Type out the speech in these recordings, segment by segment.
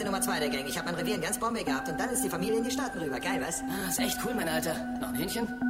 die Nummer zwei der Gang. Ich habe mein Revier in ganz Bombay gehabt und dann ist die Familie in die Staaten rüber. Geil, was? Ah, ist echt cool, mein Alter. Noch ein Hähnchen?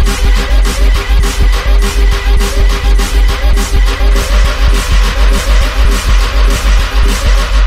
「ハゲハゲハゲハゲハゲハゲハゲハゲハゲハゲハゲハゲハゲ」「ハゲハゲハゲハゲハゲハゲハゲハゲハゲハゲ」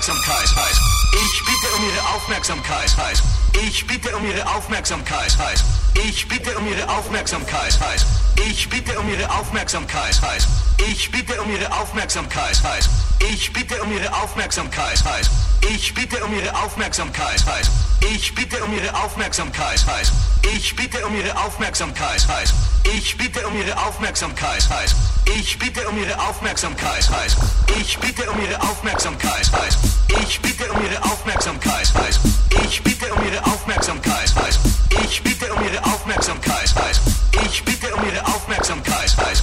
Aufmerksamkeit. Ich bitte um Ihre Aufmerksamkeit. Ich bitte um Ihre Aufmerksamkeit. Ich bitte um Ihre Aufmerksamkeit. Ich bitte um Ihre Aufmerksamkeit. Ich bitte um Ihre Aufmerksamkeit. Ich bitte um Ihre Aufmerksamkeit. Ich bitte um Ihre Aufmerksamkeit. Ich bitte um Ihre Aufmerksamkeit. Ich bitte um Ihre Aufmerksamkeit. Ich bitte um Ihre Aufmerksamkeit. Ich bitte um Ihre Aufmerksamkeit. Ich bitte um Ihre Aufmerksamkeit. Ich bitte um Ihre Aufmerksamkeit. Ich bitte um Ihre Aufmerksamkeit. Ich bitte um Ihre Aufmerksamkeit. Ich bitte um Ihre Aufmerksamkeit.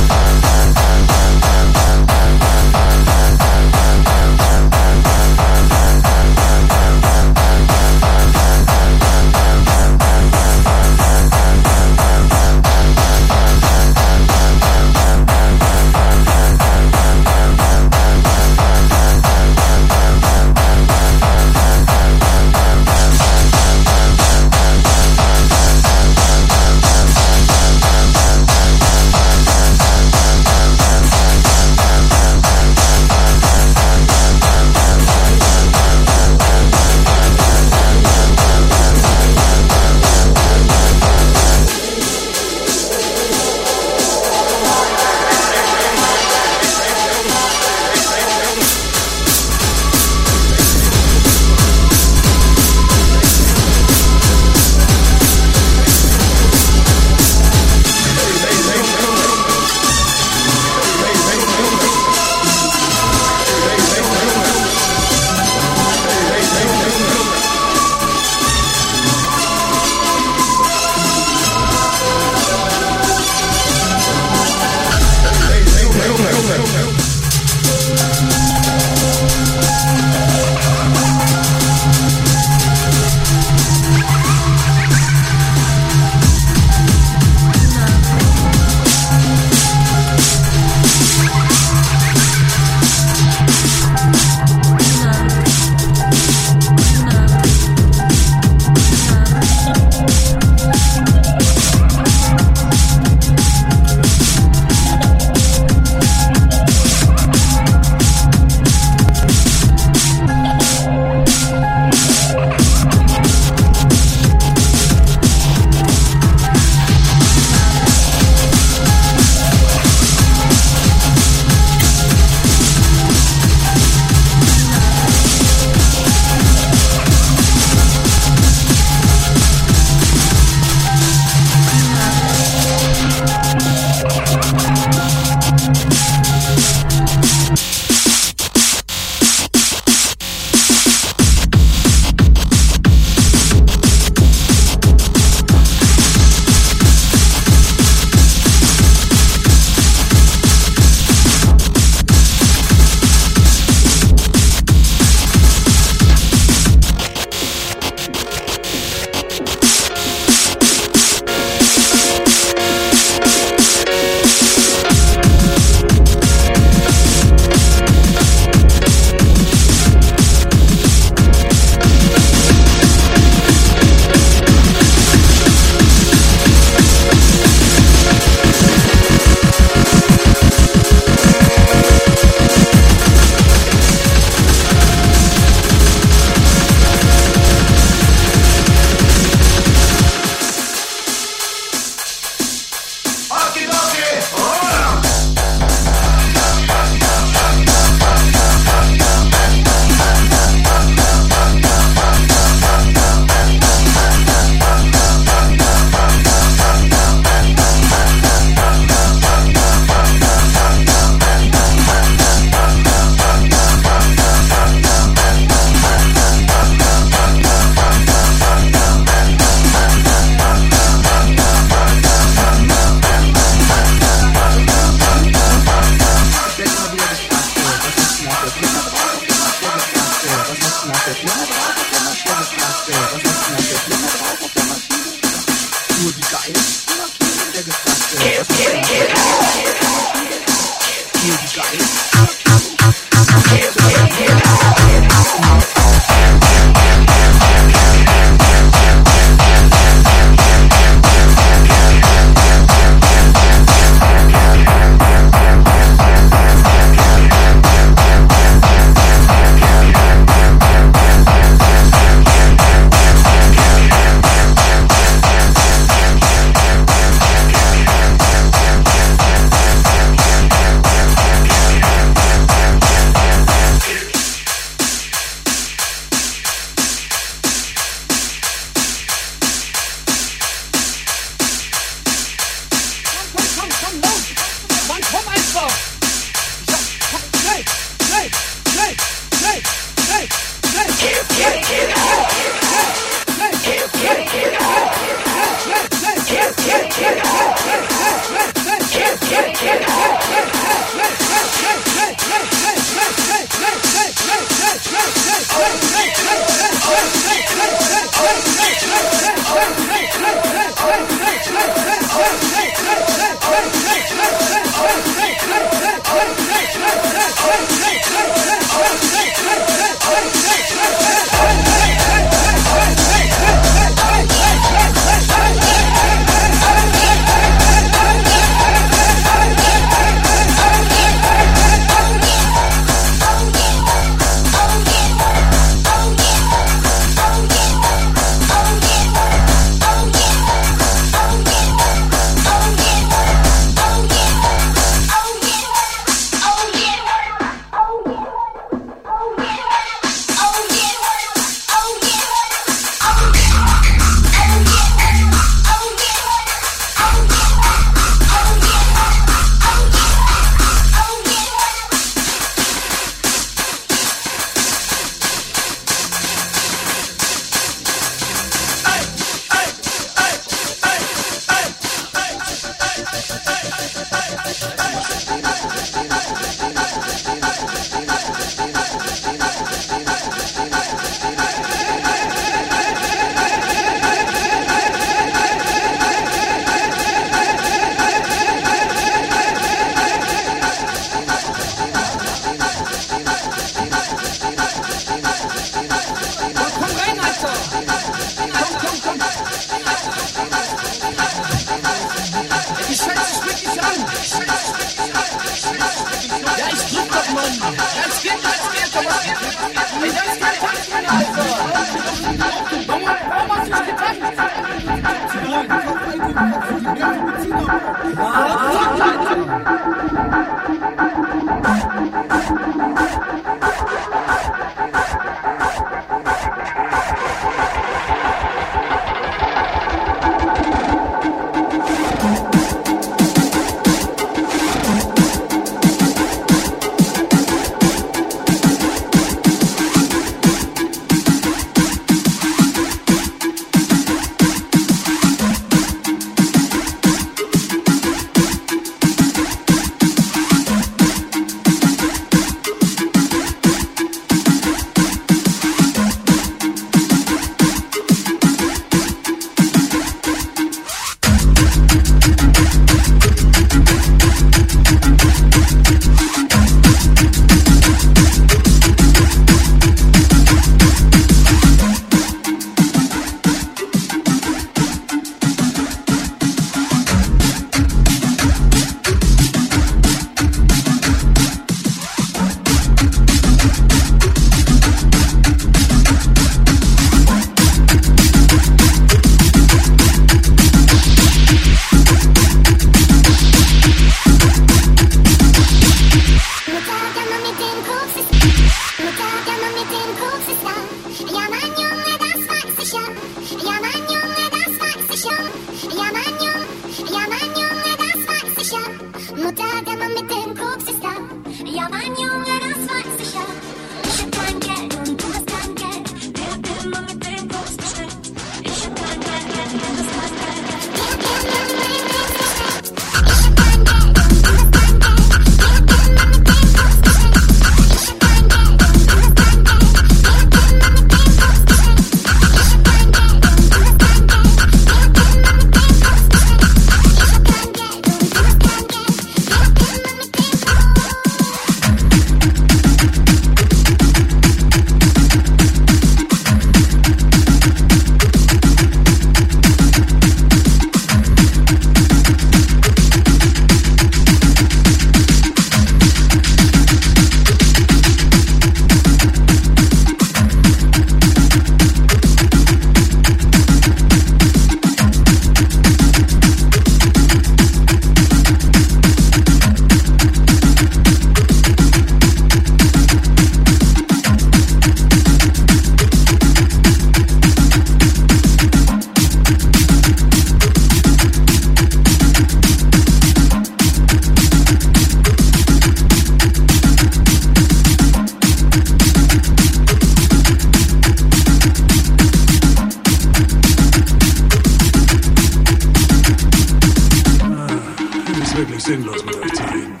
sinnlos mit euch zu reden.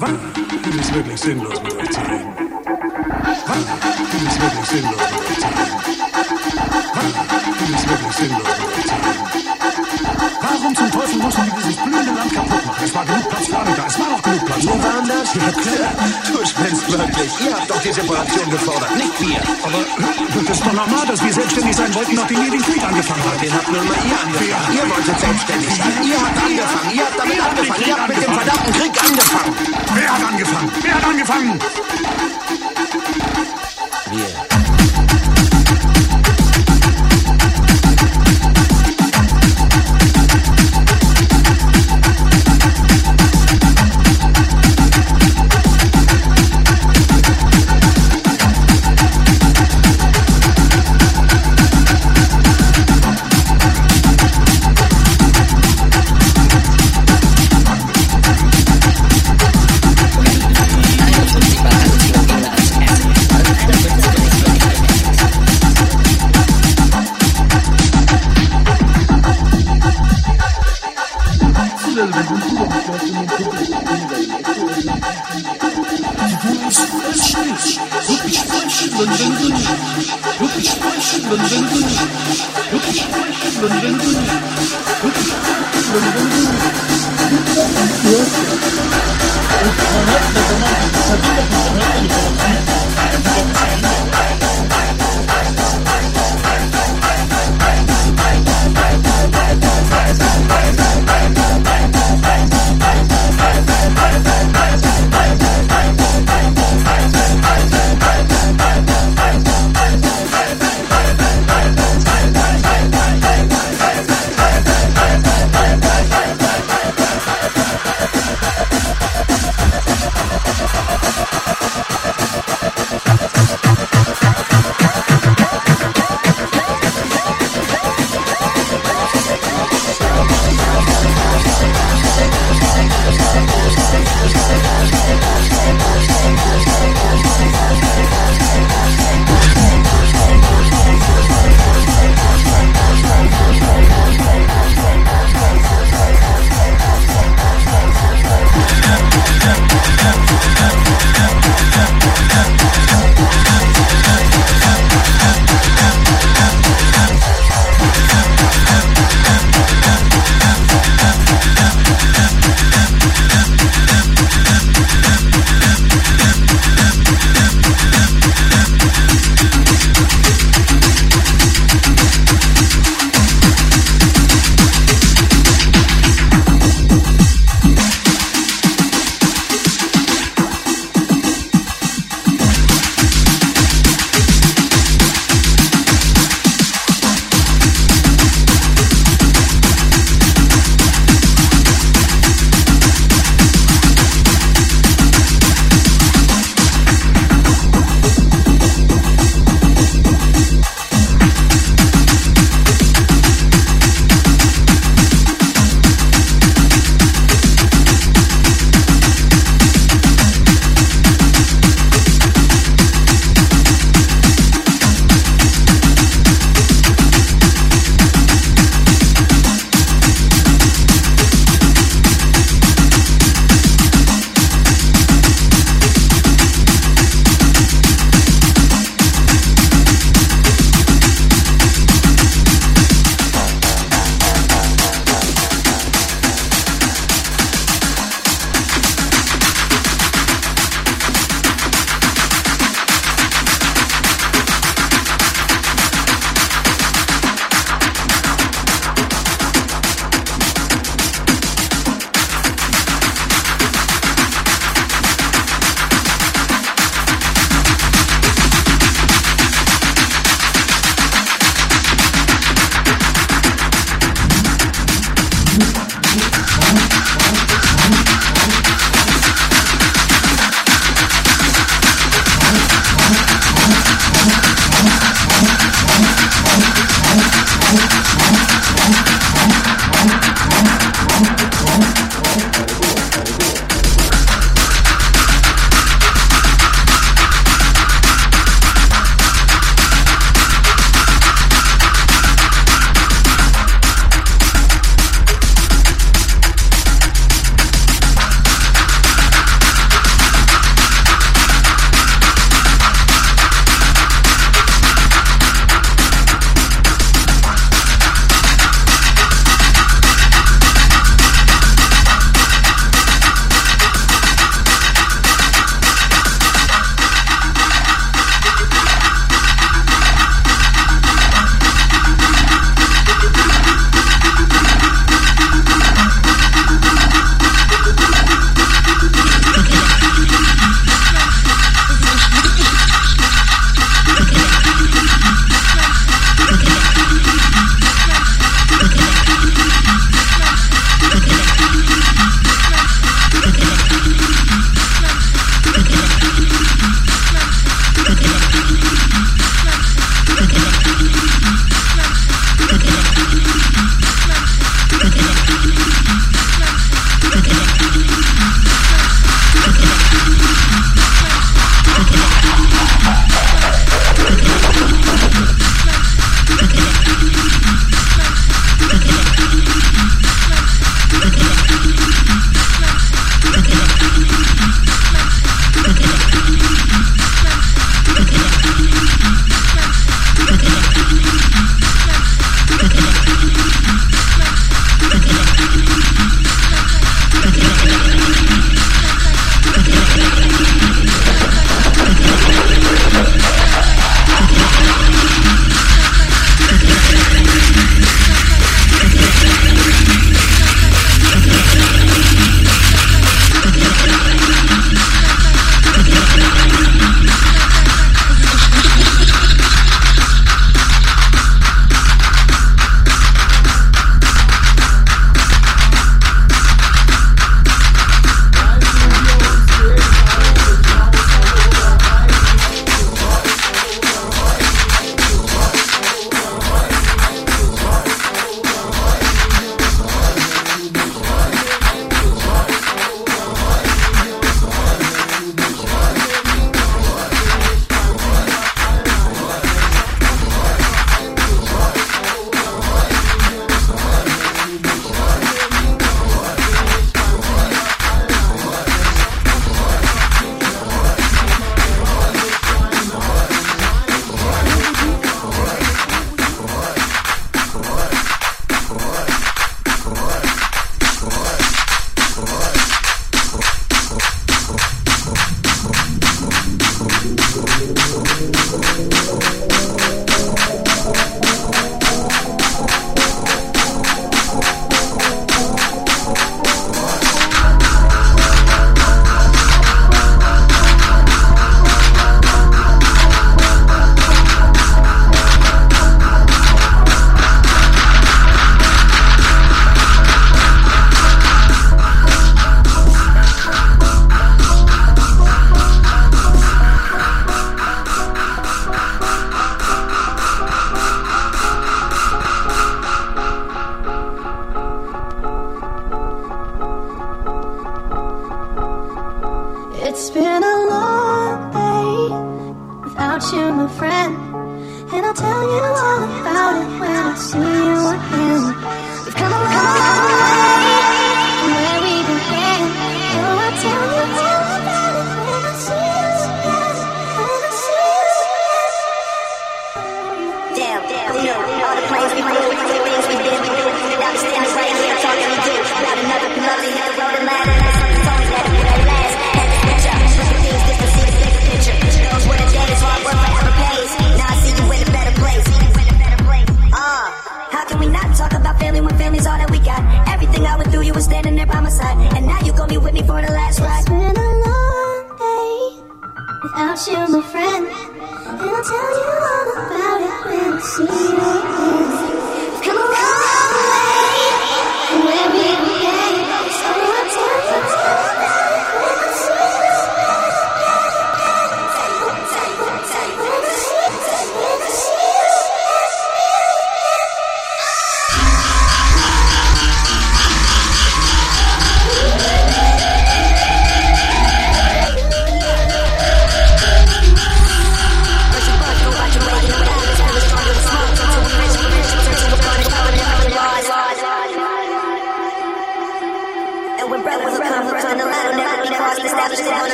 Wann hätte wirklich sinnlos mit euch zu reden? Wann hätte wirklich sinnlos mit wirklich sinnlos mit? Warum zum Teufel mussten die dieses blühende Land kaputt machen? Es war genug Platz vorne da. Es war noch genug Platz. Wo waren das? Ja, klar. Du spinnst wirklich. Ihr habt doch die Separation gefordert, nicht wir. Aber äh, das ist doch normal, dass wir selbstständig sein wollten, nachdem ihr den Krieg angefangen habt. Den habt nur mal ihr angefangen. Ihr wolltet selbstständig sein. Ihr habt angefangen. Ihr habt damit angefangen. Ihr habt mit dem verdammten Krieg angefangen. Wer hat angefangen? Wer hat angefangen? Wir.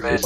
Christmas.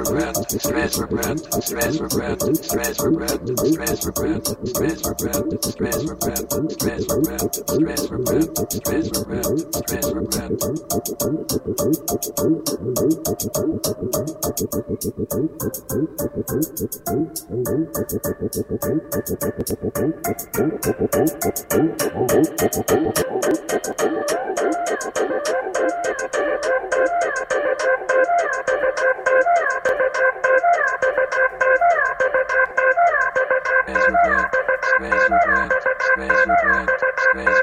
transfer brand, transfer brand, transfer brand, transfer brand, transfer brand, transfer brand, transfer brand, transfer brand, transfer brand, transfer brand, transfer brand. Thank you. Squares your bread, squares your bread, squares your bread, squares.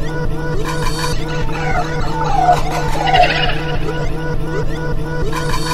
Thank you.